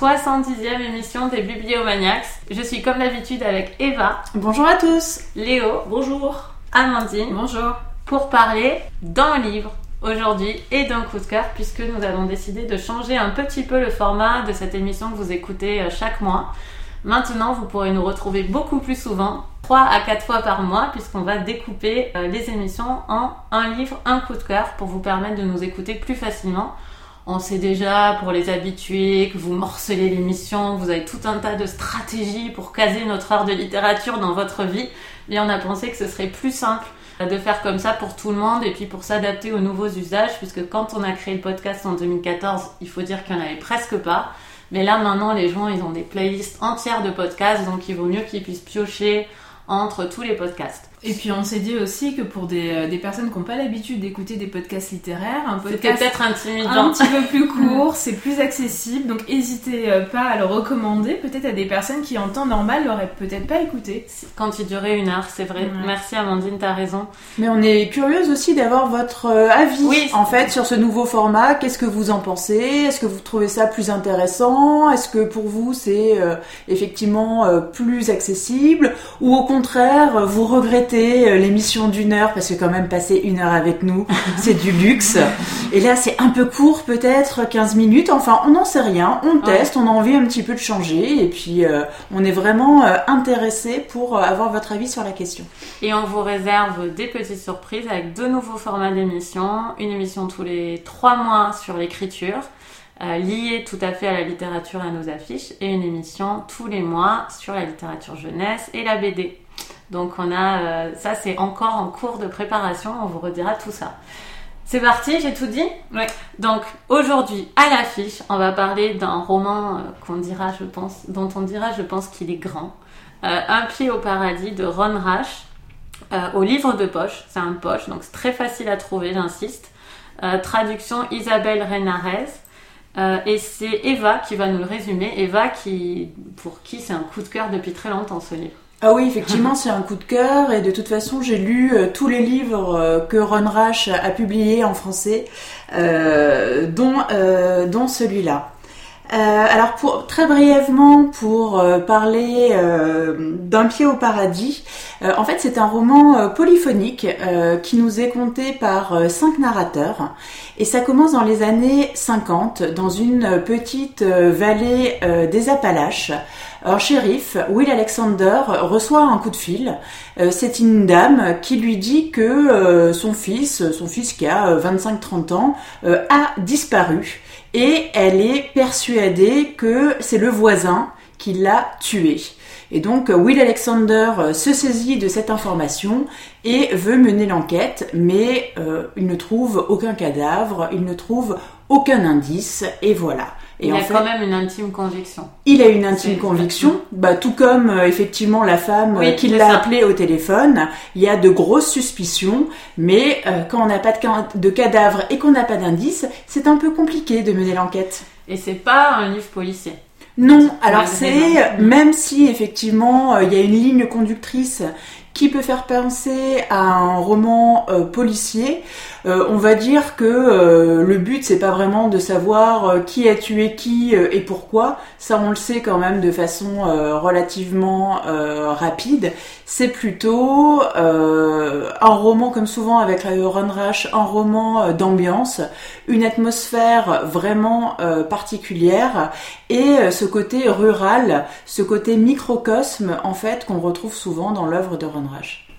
cette 70e émission des Bibliomaniacs. Je suis comme d'habitude avec Eva. Bonjour à tous. Léo. Bonjour. Amandine. Bonjour. Pour parler d'un livre aujourd'hui et d'un coup de cœur puisque nous avons décidé de changer un petit peu le format de cette émission que vous écoutez euh, chaque mois. Maintenant, vous pourrez nous retrouver beaucoup plus souvent, 3 à 4 fois par mois, puisqu'on va découper euh, les émissions en un livre, un coup de cœur, pour vous permettre de nous écouter plus facilement. On sait déjà, pour les habitués, que vous morcelez l'émission, vous avez tout un tas de stratégies pour caser notre art de littérature dans votre vie. Et on a pensé que ce serait plus simple de faire comme ça pour tout le monde et puis pour s'adapter aux nouveaux usages, puisque quand on a créé le podcast en 2014, il faut dire qu'il n'y en avait presque pas. Mais là, maintenant, les gens, ils ont des playlists entières de podcasts, donc il vaut mieux qu'ils puissent piocher entre tous les podcasts. Et puis on s'est dit aussi que pour des, euh, des personnes qui n'ont pas l'habitude d'écouter des podcasts littéraires, un podcast peut-être intimidant. un petit peu plus court, c'est plus accessible, donc n'hésitez euh, pas à le recommander peut-être à des personnes qui en temps normal l'auraient peut-être pas écouté. Quand il durait une heure, c'est vrai. Merci Amandine, t'as raison. Mais on est curieuse aussi d'avoir votre euh, avis oui. en fait sur ce nouveau format. Qu'est-ce que vous en pensez? Est-ce que vous trouvez ça plus intéressant? Est-ce que pour vous c'est effectivement plus accessible? Ou au contraire, vous regrettez euh, l'émission d'une heure parce que quand même passer une heure avec nous, c'est du luxe. Et là, c'est un peu court, peut-être 15 minutes. Enfin, on n'en sait rien. On teste, on a envie un petit peu de changer. Et puis, euh, on est vraiment euh, intéressé pour avoir votre avis sur la question. Et on vous réserve des petites surprises avec deux nouveaux formats d'émission. Une émission tous les trois mois sur l'écriture. liée tout à fait à la littérature et à nos affiches, et une émission tous les mois sur la littérature jeunesse et la BD. Donc on a, euh, ça c'est encore en cours de préparation, on vous redira tout ça. C'est parti, j'ai tout dit? Oui. Donc aujourd'hui, à l'affiche, on va parler d'un roman euh, qu'on dira, je pense, dont on dira, je pense qu'il est grand. Euh, un pied au paradis de Ron Rash, au livre de poche. C'est un poche, donc c'est très facile à trouver, j'insiste. traduction Isabelle Renarez. et c'est Eva qui va nous le résumer. Eva qui, pour qui c'est un coup de cœur depuis très longtemps ce livre. Ah oui, effectivement, c'est un coup de cœur et de toute façon, j'ai lu euh, tous les livres euh, que Ron Rash a publiés en français, euh, dont, dont celui-là. alors, pour, très brièvement, pour parler d'un pied au paradis, en fait, c'est un roman polyphonique qui nous est conté par cinq narrateurs et ça commence dans les années 50 dans une petite vallée des Appalaches. Un shérif, Will Alexander, reçoit un coup de fil. Euh, c'est une dame qui lui dit que euh, son fils, son fils qui a 25-30 euh, ans, a disparu. Et elle est persuadée que c'est le voisin qui l'a tué. Et donc Will Alexander se saisit de cette information et veut mener l'enquête, mais il ne trouve aucun cadavre, il ne trouve aucun indice, et voilà il a quand même une intime conviction. Il a une intime conviction, bah, tout comme euh, effectivement la femme euh, qui l'a appelé au téléphone. Il y a de grosses suspicions, mais euh, quand on n'a pas de, de cadavre et qu'on n'a pas d'indice, c'est un peu compliqué de mener l'enquête. Et c'est pas un livre policier. Non, alors c'est, même si effectivement il y a une ligne conductrice qui peut faire penser à un roman policier, euh, on va dire que euh, le but c'est pas vraiment de savoir euh, qui a tué qui et pourquoi. Ça on le sait quand même de façon relativement rapide. C'est plutôt un roman comme souvent avec la Run Rush, un roman d'ambiance, une atmosphère vraiment particulière et ce côté rural, ce côté microcosme en fait qu'on retrouve souvent dans l'œuvre de Run Rush.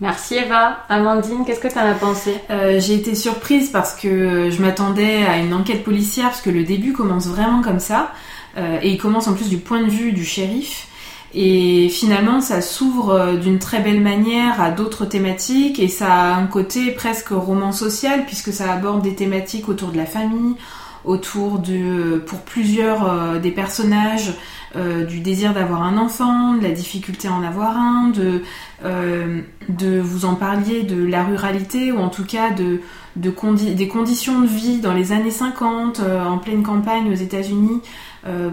Merci Eva. Amandine, qu'est-ce que tu en as pensé? Euh, J'ai été surprise parce que je m'attendais à une enquête policière parce que le début commence vraiment comme ça euh, et il commence en plus du point de vue du shérif. Et finalement, ça s'ouvre euh, d'une très belle manière à d'autres thématiques et ça a un côté presque roman social puisque ça aborde des thématiques autour de la famille, autour de, pour plusieurs des personnages, euh, du désir d'avoir un enfant, de la difficulté à en avoir un, de, euh, de vous en parliez de la ruralité ou en tout cas de, de des conditions de vie dans les années 50 euh, en pleine campagne aux États-Unis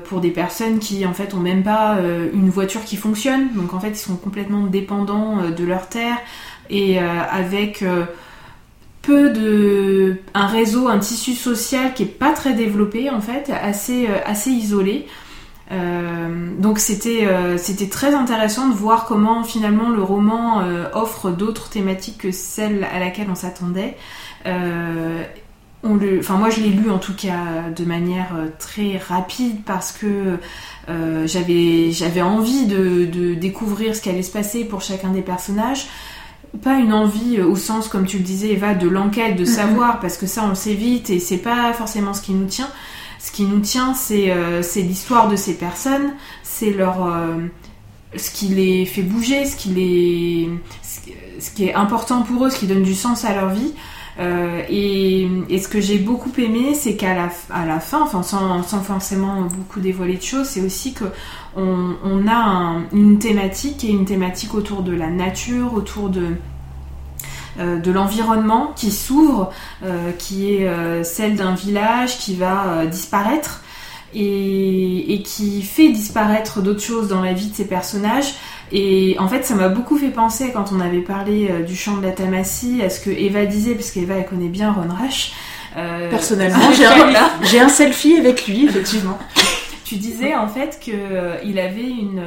pour des personnes qui en fait ont même pas une voiture qui fonctionne, donc en fait ils sont complètement dépendants de leur terre. Et avec de un réseau, un tissu social qui est pas très développé en fait, assez assez isolé. donc c'était c'était très intéressant de voir comment finalement le roman offre d'autres thématiques que celles à laquelle on s'attendait. enfin moi je l'ai lu en tout cas de manière très rapide parce que euh, j'avais j'avais envie de, de, découvrir ce qui allait se passer pour chacun des personnages pas une envie euh, au sens comme tu le disais Eva de l'enquête de savoir parce que ça on le sait vite et c'est pas forcément ce qui nous tient. Ce qui nous tient c'est euh, c'est l'histoire de ces personnes c'est leur ce qui les fait bouger ce qui les ce qui est important pour eux ce qui donne du sens à leur vie euh, et, ce que j'ai beaucoup aimé, c'est qu'à la, à la fin, enfin sans, forcément beaucoup dévoiler de choses, c'est aussi que on, a une thématique et une thématique autour de la nature, autour de euh, de l'environnement qui s'ouvre, euh, qui est celle d'un village qui va disparaître et, et, qui fait disparaître d'autres choses dans la vie de ces personnages et en fait, ça m'a beaucoup fait penser quand on avait parlé euh, du chant de la Tamassie à ce que Eva disait, parce qu'Eva elle connaît bien Ron Rash. Euh, Personnellement, j'ai un, selfie avec lui, effectivement. tu disais en fait qu'il euh, avait une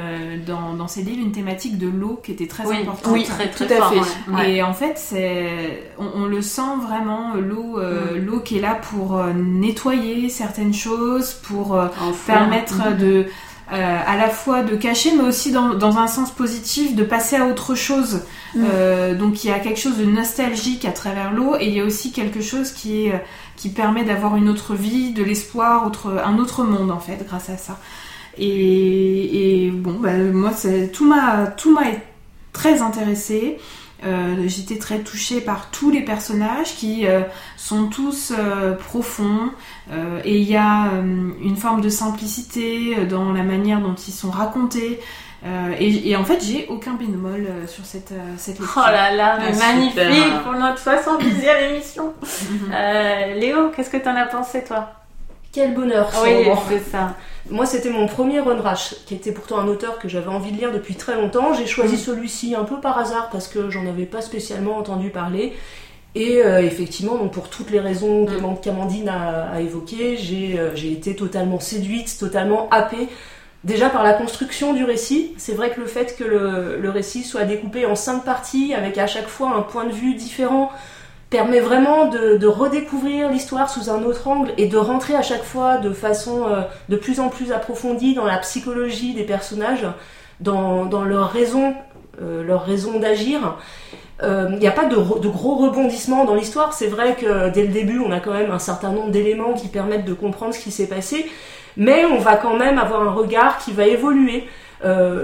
dans, dans, ses livres une thématique de l'eau qui était très importante. Oui, très, très tout à fait. Et en fait, c'est on, le sent vraiment l'eau mm. l'eau qui est là pour nettoyer certaines choses, pour permettre mm. de euh, à la fois de cacher, mais aussi dans, dans, un sens positif, de passer à autre chose. Mm. Euh, donc il y a quelque chose de nostalgique à travers l'eau, et il y a aussi quelque chose qui, est, qui permet d'avoir une autre vie, de l'espoir, autre, un autre monde en fait, grâce à ça. Et, et bon, bah, moi, tout m'a tout m'a très intéressé. Euh, j'étais très touchée par tous les personnages qui euh, sont tous euh, profonds et il y a une forme de simplicité dans la manière dont ils sont racontés. Et, en fait, j'ai aucun bémol sur cette, cette lecture. Oh là là, ah, magnifique pour notre 70e émission. Léo, qu'est-ce que t'en as pensé toi? Quel bonheur. Oui, c'est ça. Moi, c'était mon premier run rash, qui était pourtant un auteur que j'avais envie de lire depuis très longtemps. J'ai choisi mm. celui-ci un peu par hasard parce que j'en avais pas spécialement entendu parler. Et euh, effectivement, donc pour toutes les raisons mm. qu'Amandine a, a évoquées, euh, j'ai été totalement séduite, totalement happée. Déjà par la construction du récit, c'est vrai que le fait que le, le, récit soit découpé en cinq parties avec à chaque fois un point de vue différent, permet vraiment de, redécouvrir l'histoire sous un autre angle et de rentrer à chaque fois de façon euh, de plus en plus approfondie dans la psychologie des personnages, dans, leur raison, euh, leur raison d'agir. Il euh, n'y a pas de, gros rebondissements dans l'histoire. C'est vrai que dès le début, on a quand même un certain nombre d'éléments qui permettent de comprendre ce qui s'est passé, mais on va quand même avoir un regard qui va évoluer.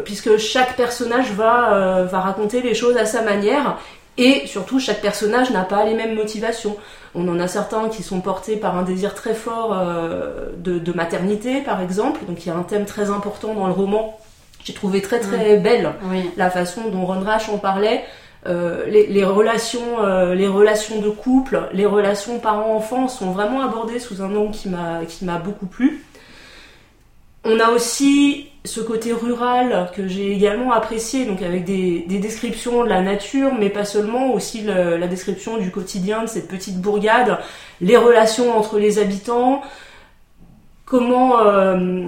puisque chaque personnage va raconter les choses à sa manière et surtout, chaque personnage n'a pas les mêmes motivations. On en a certains qui sont portés par un désir très fort euh, de, maternité, par exemple. Donc il y a un thème très important dans le roman. J'ai trouvé très très belle la façon dont Ron Rash en parlait. Euh, les, relations, euh, les relations de couple, les relations parents-enfants sont vraiment abordées sous un angle qui m'a beaucoup plu. On a aussi ce côté rural que j'ai également apprécié, donc avec des, descriptions de la nature, mais pas seulement, aussi la description du quotidien de cette petite bourgade, les relations entre les habitants, comment, euh,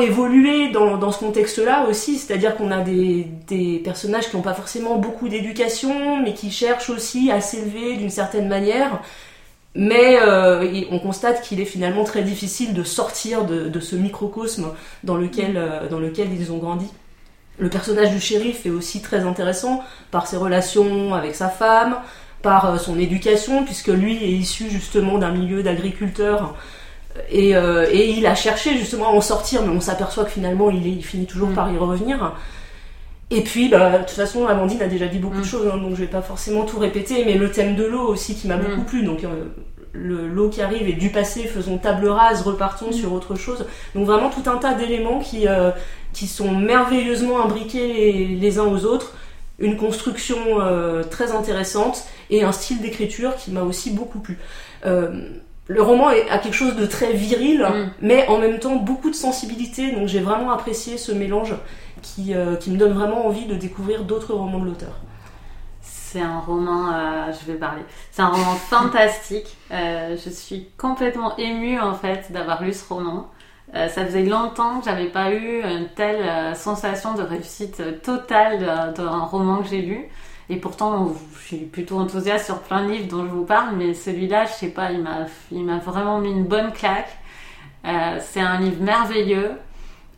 évoluer dans, ce contexte-là aussi, c'est-à-dire qu'on a des, personnages qui n'ont pas forcément beaucoup d'éducation, mais qui cherchent aussi à s'élever d'une certaine manière, mais euh, on constate qu'il est finalement très difficile de sortir de, ce microcosme dans lequel, euh, dans lequel ils ont grandi. Le personnage du shérif est aussi très intéressant par ses relations avec sa femme, par euh, son éducation, puisque lui est issu justement d'un milieu d'agriculteurs. Et, il a cherché justement à en sortir, mais on s'aperçoit que finalement il, finit toujours mm. par y revenir. Et puis, bah, de toute façon, Amandine a déjà dit beaucoup de mm. choses, hein, donc je vais pas forcément tout répéter, mais le thème de l'eau aussi qui m'a mm. beaucoup plu. Donc, l'eau qui arrive est du passé, faisons table rase, repartons mm. sur autre chose. Donc vraiment tout un tas d'éléments qui, euh, qui sont merveilleusement imbriqués les, uns aux autres, une construction euh, très intéressante et un style d'écriture qui m'a aussi beaucoup plu. Euh, le roman a quelque chose de très viril, mais en même temps beaucoup de sensibilité, donc j'ai vraiment apprécié ce mélange qui, qui me donne vraiment envie de découvrir d'autres romans de l'auteur c'est un roman, euh, je vais parler, c'est un roman fantastique. Euh, je suis complètement émue en fait d'avoir lu ce roman. Euh, ça faisait longtemps que j'avais pas eu une telle euh, sensation de réussite totale d'un roman que j'ai lu. Et pourtant, je suis plutôt enthousiaste sur plein de livres dont je vous parle, mais celui-là, je sais pas, il m'a, vraiment mis une bonne claque. Euh, c'est un livre merveilleux.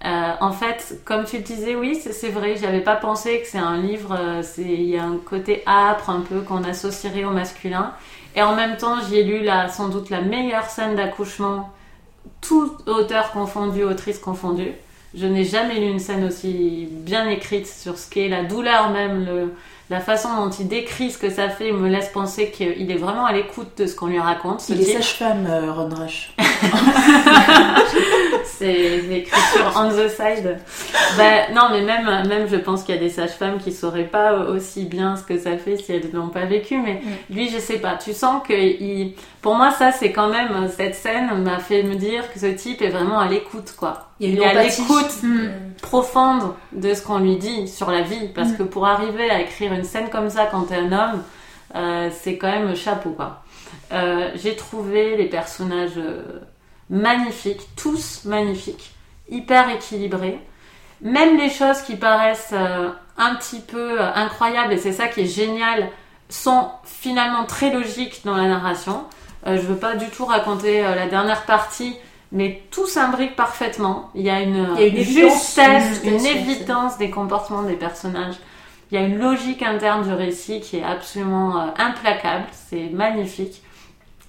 Euh, en fait, comme tu le disais, oui, c'est, vrai, j'avais pas pensé que c'est un livre, euh, il y a un côté âpre un peu qu'on associerait au masculin. Et en même temps, j'y ai lu la, sans doute la meilleure scène d'accouchement, tout auteur confondu, autrice confondue. Je n'ai jamais lu une scène aussi bien écrite sur ce qu'est la douleur même, le, la façon dont il décrit ce que ça fait me laisse penser qu'il est vraiment à l'écoute de ce qu'on lui raconte. ce Il est type. sage-femme, euh, Ron Rush. C'est l'écriture on the side. Bah, non, mais même, même je pense qu'il y a des sages-femmes qui sauraient pas aussi bien ce que ça fait si elles ne l'ont pas vécu. Mais lui, je sais pas. Tu sens que il... pour moi, ça, c'est quand même cette scène m'a fait me dire que ce type est vraiment à l'écoute, quoi. Il y a une est à l'écoute Mm. profonde de ce qu'on lui dit sur la vie. Parce Mm. que pour arriver à écrire une scène comme ça quand t'es un homme, euh, c'est quand même chapeau, quoi. Euh, J'ai trouvé les personnages euh, magnifiques, tous magnifiques, hyper équilibrés. Même les choses qui paraissent un petit peu incroyables, et c'est ça qui est génial, sont finalement très logiques dans la narration. Euh, je veux pas du tout raconter la dernière partie, mais tout s'imbrique parfaitement. Il y a une, Il y a une justesse, une évidence des comportements des personnages. Il y a une logique interne du récit qui est absolument euh, implacable. C'est magnifique.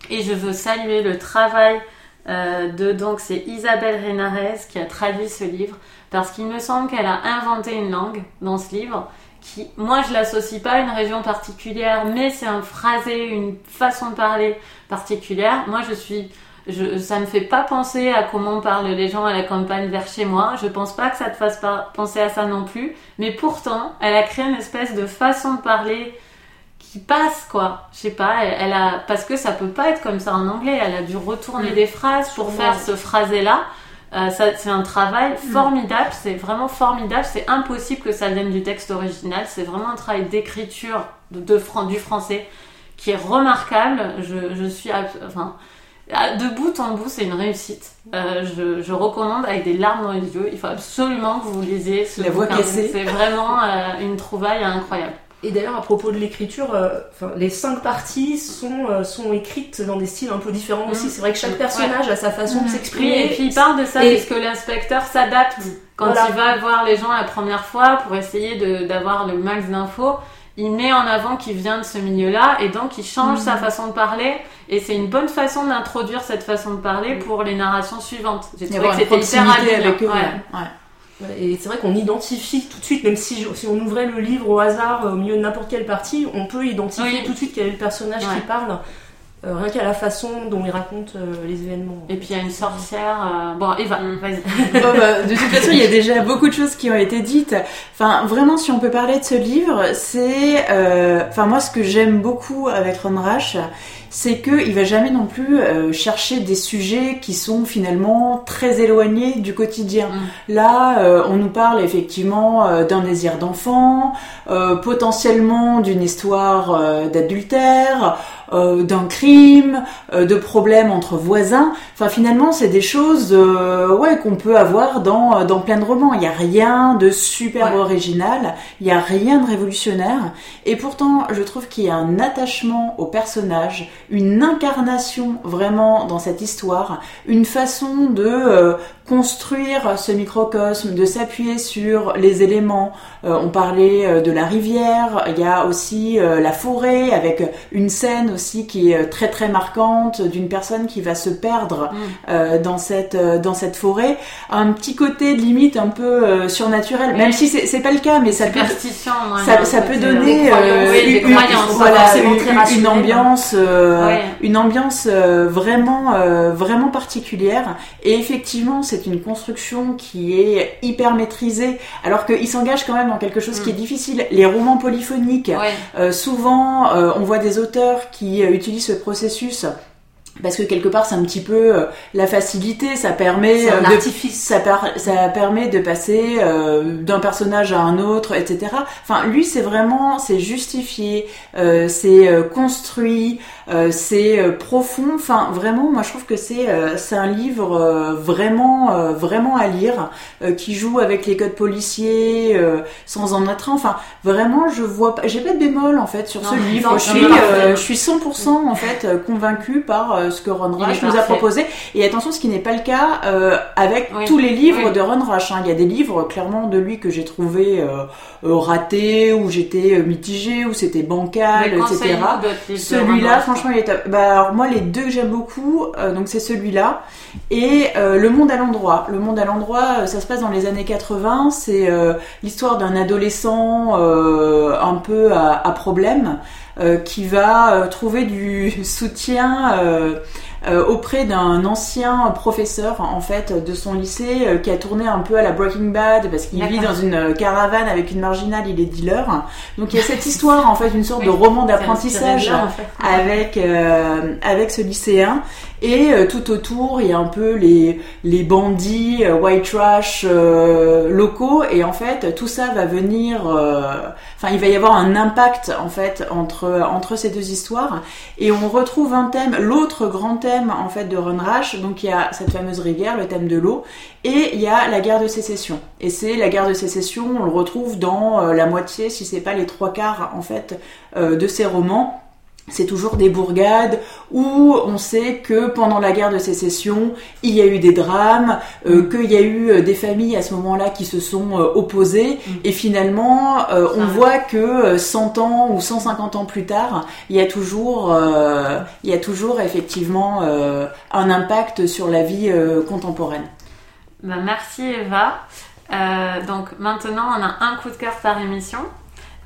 Et je veux saluer le travail euh, de donc c'est Isabelle Renares qui a traduit ce livre parce qu'il me semble qu'elle a inventé une langue dans ce livre qui moi je l'associe pas à une région particulière mais c'est un phrasé une façon de parler particulière moi je suis je, ça me fait pas penser à comment parlent les gens à la campagne vers chez moi. Je pense pas que ça te fasse pas penser à ça non plus. Mais pourtant, elle a créé une espèce de façon de parler qui passe quoi. Je sais pas, elle, elle a parce que ça peut pas être comme ça en anglais. Elle a dû retourner Mm. des phrases pour faire ce phrasé là. Euh, c'est un travail formidable, c'est vraiment formidable. C'est impossible que ça vienne du texte original. C'est vraiment un travail d'écriture de, de fran- du français qui est remarquable. Je, je suis, enfin, de bout en bout, c'est une réussite. Euh, je, je recommande avec des larmes dans les yeux. Il faut absolument que vous lisiez ce La voix cassée. C'est vraiment euh, une trouvaille incroyable. Et d'ailleurs, à propos de l'écriture, euh, les cinq parties sont, sont écrites dans des styles un peu différents aussi. Mhm. C'est vrai que chaque personnage a sa façon de. Oui, s'exprimer. et puis il parle de ça Et- puisque l'inspecteur s'adapte quand Voilà. il va voir les gens la première fois pour essayer d'avoir le max d'infos. Il met en avant qu'il vient de ce milieu-là et donc il change sa façon de parler et c'est une bonne façon d'introduire cette façon de parler pour les narrations suivantes. J'ai trouvé que c'était hyper avec eux. Ouais. ouais. Ouais. Ouais, Et c'est vrai qu'on identifie tout de suite, même si, si on ouvrait le livre au hasard euh, au milieu de n'importe quelle partie, on peut identifier Oui. tout de suite quel est le personnage qui parle, euh, rien qu'à la façon dont il raconte euh, les événements. Et puis il y a une sorcière. euh, Bon, Eva, Mm. vas-y. Bon, bah, de toute façon, il y a déjà beaucoup de choses qui ont été dites. Enfin, vraiment, si on peut parler de ce livre, c'est, euh, enfin, moi, ce que j'aime beaucoup avec Ron Rash, c'est qu'il va jamais non plus euh, chercher des sujets qui sont finalement très éloignés du quotidien. Là, euh, on nous parle effectivement euh, d'un désir d'enfant, euh, potentiellement d'une histoire euh, d'adultère, euh, d'un crime, euh, de problèmes entre voisins. Enfin, finalement, c'est des choses, euh, ouais, qu'on peut avoir dans dans plein de romans. Il y a rien de super Ouais. original, il y a rien de révolutionnaire, et pourtant, je trouve qu'il y a un attachement au personnage, une incarnation vraiment dans cette histoire, une façon de construire ce microcosme, de s'appuyer sur les éléments. On parlait de la rivière, il y a aussi la forêt avec une scène aussi qui est euh, très très marquante d'une personne qui va se perdre Mm. euh, dans cette euh, dans cette forêt. Un petit côté de limite un peu surnaturel, Oui. même si c'est c'est pas le cas, mais ça peut ça, peut donner Oui, une, ambiance, Ouais. une ambiance vraiment, vraiment particulière. Et effectivement, c'est une construction qui est hyper maîtrisée, alors qu'il s'engage quand même dans quelque chose qui est Mm. difficile. Les romans polyphoniques, Ouais. souvent, on voit des auteurs qui euh, utilisent ce processus parce que quelque part c'est un petit peu euh, la facilité, ça permet un euh, de artifice. ça, par- ça permet de passer euh, d'un personnage à un autre, etc. Enfin, lui, c'est vraiment, c'est justifié, euh, c'est construit, euh, c'est euh, profond. Enfin, vraiment, moi, je trouve que c'est euh, c'est un livre euh, vraiment euh, vraiment à lire, euh, qui joue avec les codes policiers euh, sans en être un. Enfin, vraiment, je vois pas, j'ai pas de bémol en fait sur Non, ce livre. non, je suis euh, je suis 100% en fait convaincue par ce que Ron Rash nous a proposé. Et attention, ce qui n'est pas le cas euh, avec Oui. tous les livres Oui. de Ron Rash. hein. Il y a des livres clairement de lui que j'ai trouvé ratés, où j'étais mitigée, où c'était bancal, etc. Celui-là. Franchement. Bah, moi, les deux que j'aime beaucoup, euh, donc c'est celui-là et euh, Le Monde à l'endroit. Le Monde à l'endroit, euh, ça se passe dans les années 80. C'est l'histoire d'un adolescent un peu à, problème qui va trouver du soutien. Euh, auprès d'un ancien professeur en fait de son lycée euh, qui a tourné un peu à la Breaking Bad parce qu'il vit dans une euh, caravane avec une marginale, il est dealer. Donc il y a cette histoire en fait, une sorte de roman d'apprentissage en fait. avec euh, avec ce lycéen et euh, tout autour il y a un peu les bandits euh, white trash euh, locaux. Et en fait tout ça va venir enfin il va y avoir un impact en fait entre entre ces deux histoires. Et on retrouve un thème l'autre grand thème en fait de Run Rash. Donc il y a cette fameuse rivière le thème de l'eau. Et il y a la guerre de sécession. Et c'est la guerre de sécession on le retrouve dans la moitié si c'est pas les trois quarts en fait de ces romans c'est toujours des bourgades où on sait que pendant la guerre de sécession, il y a eu des drames, euh, qu'il y a eu euh, des familles à ce moment-là qui se sont euh, opposées, Mm. et finalement, euh, on voit que euh, 100 ans ou 150 ans plus tard, il y a toujours, il y a toujours effectivement un impact sur la vie contemporaine. Bah, merci Eva. Donc maintenant, on a un coup de cœur par émission.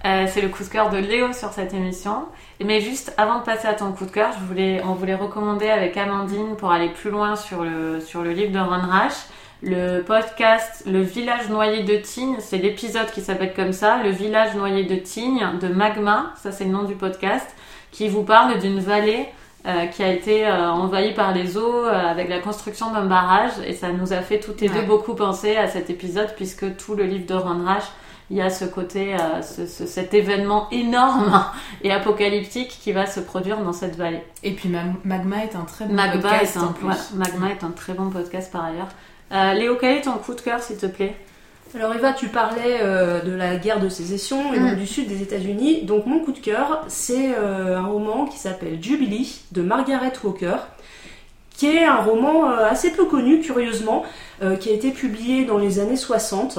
Euh, c'est le coup de cœur de Léo sur cette émission. Mais juste avant de passer à ton coup de cœur, je voulais, on voulait recommander avec Amandine pour aller plus loin sur le, sur le livre de Ron Rash. Le podcast Le village noyé de Tignes, c'est l'épisode qui s'appelle comme ça, Le village noyé de Tignes de Magma, ça c'est le nom du podcast, qui vous parle d'une vallée euh, qui a été euh, envahie par les eaux euh, avec la construction d'un barrage et ça nous a fait toutes les deux Ouais. beaucoup penser à cet épisode puisque tout le livre de Ron Rash il y a ce côté, euh, ce- ce- cet événement énorme et apocalyptique qui va se produire dans cette vallée. Et puis Mag- Magma est un très bon Magma podcast est, un, en plus. ouais, Magma est un très bon podcast par ailleurs. Euh, Léo, quel est ton coup de cœur s'il te plaît? Alors Eva, tu parlais euh, de la guerre de sécession et Mm. du sud des États-Unis. Donc mon coup de cœur, c'est euh, un roman qui s'appelle Jubilee de Margaret Walker, qui est un roman assez peu connu, curieusement, euh, qui a été publié dans les années 60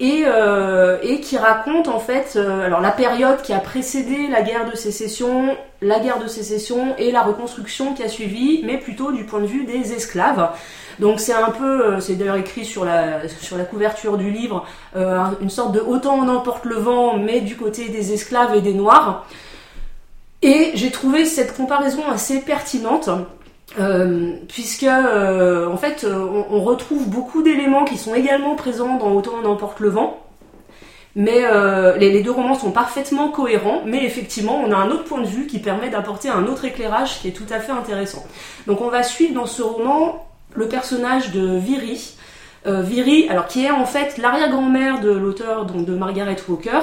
et, euh, et qui raconte en fait euh, alors la période qui a précédé la guerre de sécession, la guerre de sécession et la reconstruction qui a suivi, mais plutôt du point de vue des esclaves. Donc c'est un peu, euh, c'est d'ailleurs écrit sur la, sur la couverture du livre, un- une sorte de autant on emporte le vent, mais du côté des esclaves et des noirs. Et j'ai trouvé cette comparaison assez pertinente. Euh, puisque euh, en fait euh, on, retrouve beaucoup d'éléments qui sont également présents dans Autant on emporte le vent, mais les, deux romans sont parfaitement cohérents, mais effectivement on a un autre point de vue qui permet d'apporter un autre éclairage qui est tout à fait intéressant. Donc on va suivre dans ce roman le personnage de Viri. Viri, alors qui est en fait l'arrière-grand-mère de l'auteur donc de Margaret Walker,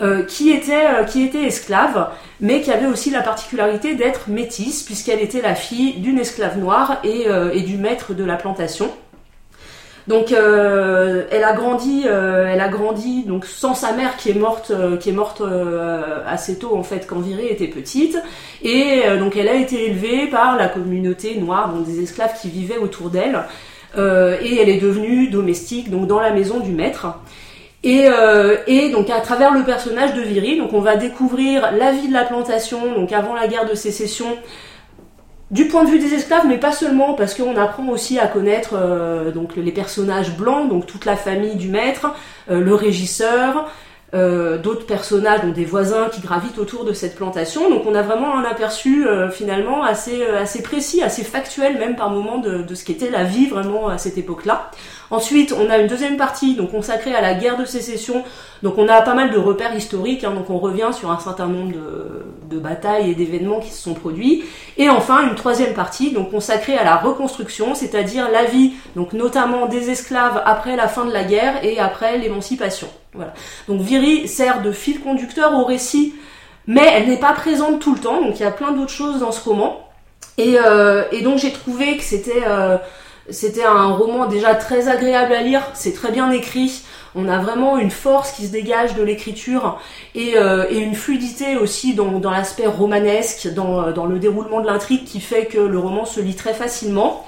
euh, qui était euh, qui était esclave, mais qui avait aussi la particularité d'être métisse puisqu'elle était la fille d'une esclave noire et, euh, et du maître de la plantation. Donc euh, elle a grandi, euh, elle a grandi donc sans sa mère qui est morte, euh, qui est morte assez tôt en fait quand Virée était petite, et donc elle a été élevée par la communauté noire, donc des esclaves qui vivaient autour d'elle, et elle est devenue domestique donc dans la maison du maître. Et, euh, et donc à travers le personnage de donc on va découvrir la vie de la plantation, donc avant la guerre de sécession, du point de vue des esclaves, mais pas seulement, parce qu'on apprend aussi à connaître euh, donc les personnages blancs, donc toute la famille du maître, euh, le régisseur, d'autres personnages, donc des voisins qui gravitent autour de cette plantation. Donc on a vraiment un aperçu finalement assez, précis, assez factuel même par moment de ce qu'était la vie vraiment à cette époque-là. Ensuite, on a une deuxième partie donc consacrée à la guerre de sécession. Donc on a pas mal de repères historiques, hein, donc on revient sur un certain nombre de, batailles et d'événements qui se sont produits. Et enfin, une troisième partie donc consacrée à la reconstruction, c'est-à-dire la vie, donc notamment des esclaves après la fin de la guerre et après l'émancipation. Voilà. Donc Viri sert de fil conducteur au récit, mais elle n'est pas présente tout le temps. Donc il y a plein d'autres choses dans ce roman. Et, euh, donc j'ai trouvé que c'était euh, c'était un roman déjà très agréable à lire, c'est très bien écrit. On a vraiment une force qui se dégage de l'écriture et, euh, une fluidité aussi dans, l'aspect romanesque, dans, dans, le déroulement de l'intrigue qui fait que le roman se lit très facilement.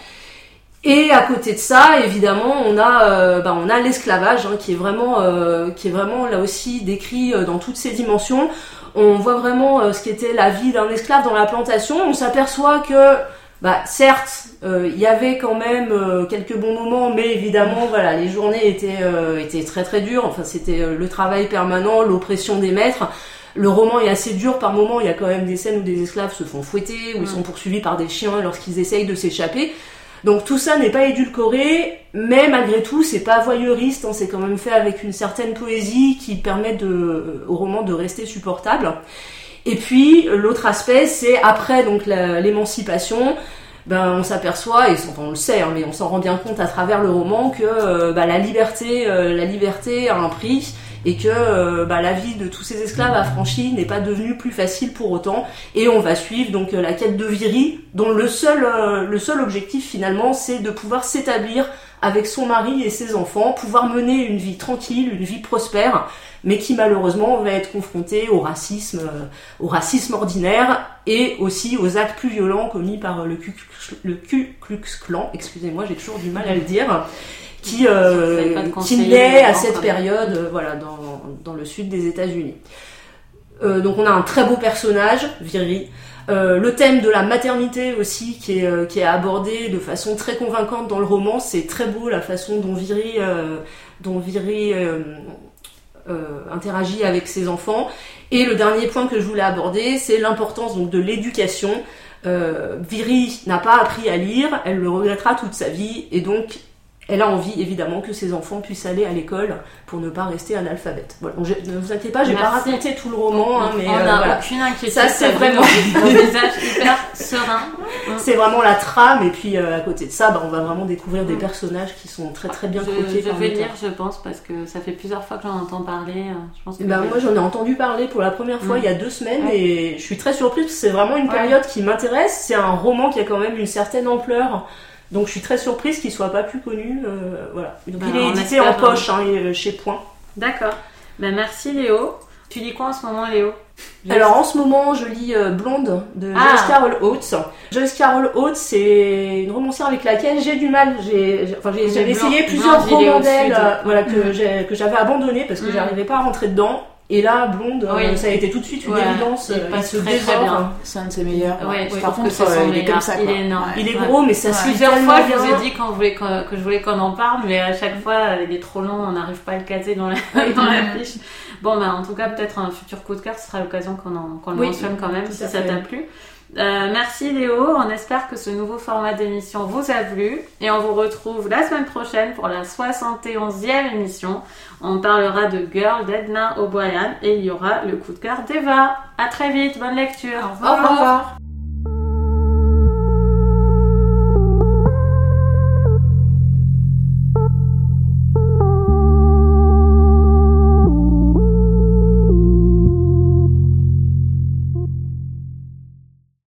Et à côté de ça, évidemment, on a, euh, bah, on a l'esclavage hein, qui est vraiment, euh, qui est vraiment là aussi décrit dans toutes ses dimensions. On voit vraiment ce qu'était la vie d'un esclave dans la plantation. On s'aperçoit que bah certes, euh, il y avait quand même euh, quelques bons moments, mais évidemment, voilà, les journées étaient euh, étaient très très dures. Enfin, c'était le travail permanent, l'oppression des maîtres. Le roman est assez dur par moments. Il y a quand même des scènes où des esclaves se font fouetter, où ils sont poursuivis par des chiens lorsqu'ils essayent de s'échapper. Donc tout ça n'est pas édulcoré, mais malgré tout, c'est pas voyeuriste. Hein, c'est quand même fait avec une certaine poésie qui permet de, au roman de rester supportable. Et puis l'autre aspect, c'est après donc l'émancipation, ben on s'aperçoit et on le sait, hein, mais on s'en rend bien compte à travers le roman que euh, bah, la liberté, euh, la liberté a un prix et que euh, bah, la vie de tous ces esclaves affranchis n'est pas devenue plus facile pour autant. Et on va suivre donc la quête de Viri, dont le seul, le seul objectif finalement, c'est de pouvoir s'établir avec son mari et ses enfants, pouvoir mener une vie tranquille, une vie prospère, mais qui malheureusement va être confronté au racisme, euh, au racisme ordinaire et aussi aux actes plus violents commis par le Ku, le Ku Klux Klan. Excusez-moi, j'ai toujours du mal à le dire. Qui, euh, qui naît à cette période, euh, voilà, dans, dans, le sud des États-Unis. Euh, donc on a un très beau personnage, Viri, euh, le thème de la maternité aussi qui est, euh, qui est abordé de façon très convaincante dans le roman. C'est très beau la façon dont Viri, euh, dont Viri interagit avec ses enfants. Et le dernier point que je voulais aborder, c'est l'importance donc de l'éducation. Viri n'a pas appris à lire, elle le regrettera toute sa vie, et donc elle a envie évidemment que ses enfants puissent aller à l'école pour ne pas rester analphabète. Voilà. ne vous inquiétez pas, je vais pas raconter tout le roman, hein, mais on n'a euh, aucune inquiétude. Ça c'est vraiment un visage hyper serein. C'est vraiment la trame et puis euh, à côté de ça, bah, on va vraiment découvrir des mm. personnages qui sont très très bien croqués. Je, vais lire, je pense, parce que ça fait plusieurs fois que j'en entends parler. Euh, je pense bah, moi j'en ai entendu parler pour la première fois mm. il y a deux semaines et je suis très surprise parce que c'est vraiment une période qui m'intéresse. C'est un roman qui a quand même une certaine ampleur. Donc je suis très surprise qu'il soit pas plus connu. Euh, voilà. il est bah, édité en poche hein, euh, chez Point. D'accord. Ben, merci Léo. Tu lis quoi en ce moment Léo? Alors en ce moment je lis euh, Blonde de ah. Joyce Carol Oates. Joyce Carol Oates c'est une romancière avec laquelle j'ai du mal. J'ai, enfin, j'avais essayé plusieurs romans d'elle voilà, que, mm. que j'avais abandonné parce que mm. j'arrivais pas à rentrer dedans. Et là, Blonde, euh, ça a été tout de suite une évidence. Il passe très, très bien. C'est un de ses meilleurs. Ouais, Par contre, euh, il est comme ça. Il est énorme. Il est gros, mais ça suit Plusieurs fois, je vous ai dit quand voulait, que je voulais qu'on en parle, mais à chaque fois, il est trop long, on n'arrive pas à le caser dans la, dans la fiche. Bon, bah, en tout cas, peut-être un futur coup de cœur, ce sera l'occasion qu'on le mentionne quand même, si ça t'a plu. Euh, merci Léo, on espère que ce nouveau format d'émission vous a plu et on vous retrouve la semaine prochaine pour la 71e émission. On parlera de Girl d'Edna O'Brien et il y aura le coup de cœur d'Eva. À très vite, bonne lecture. Au revoir. Au revoir.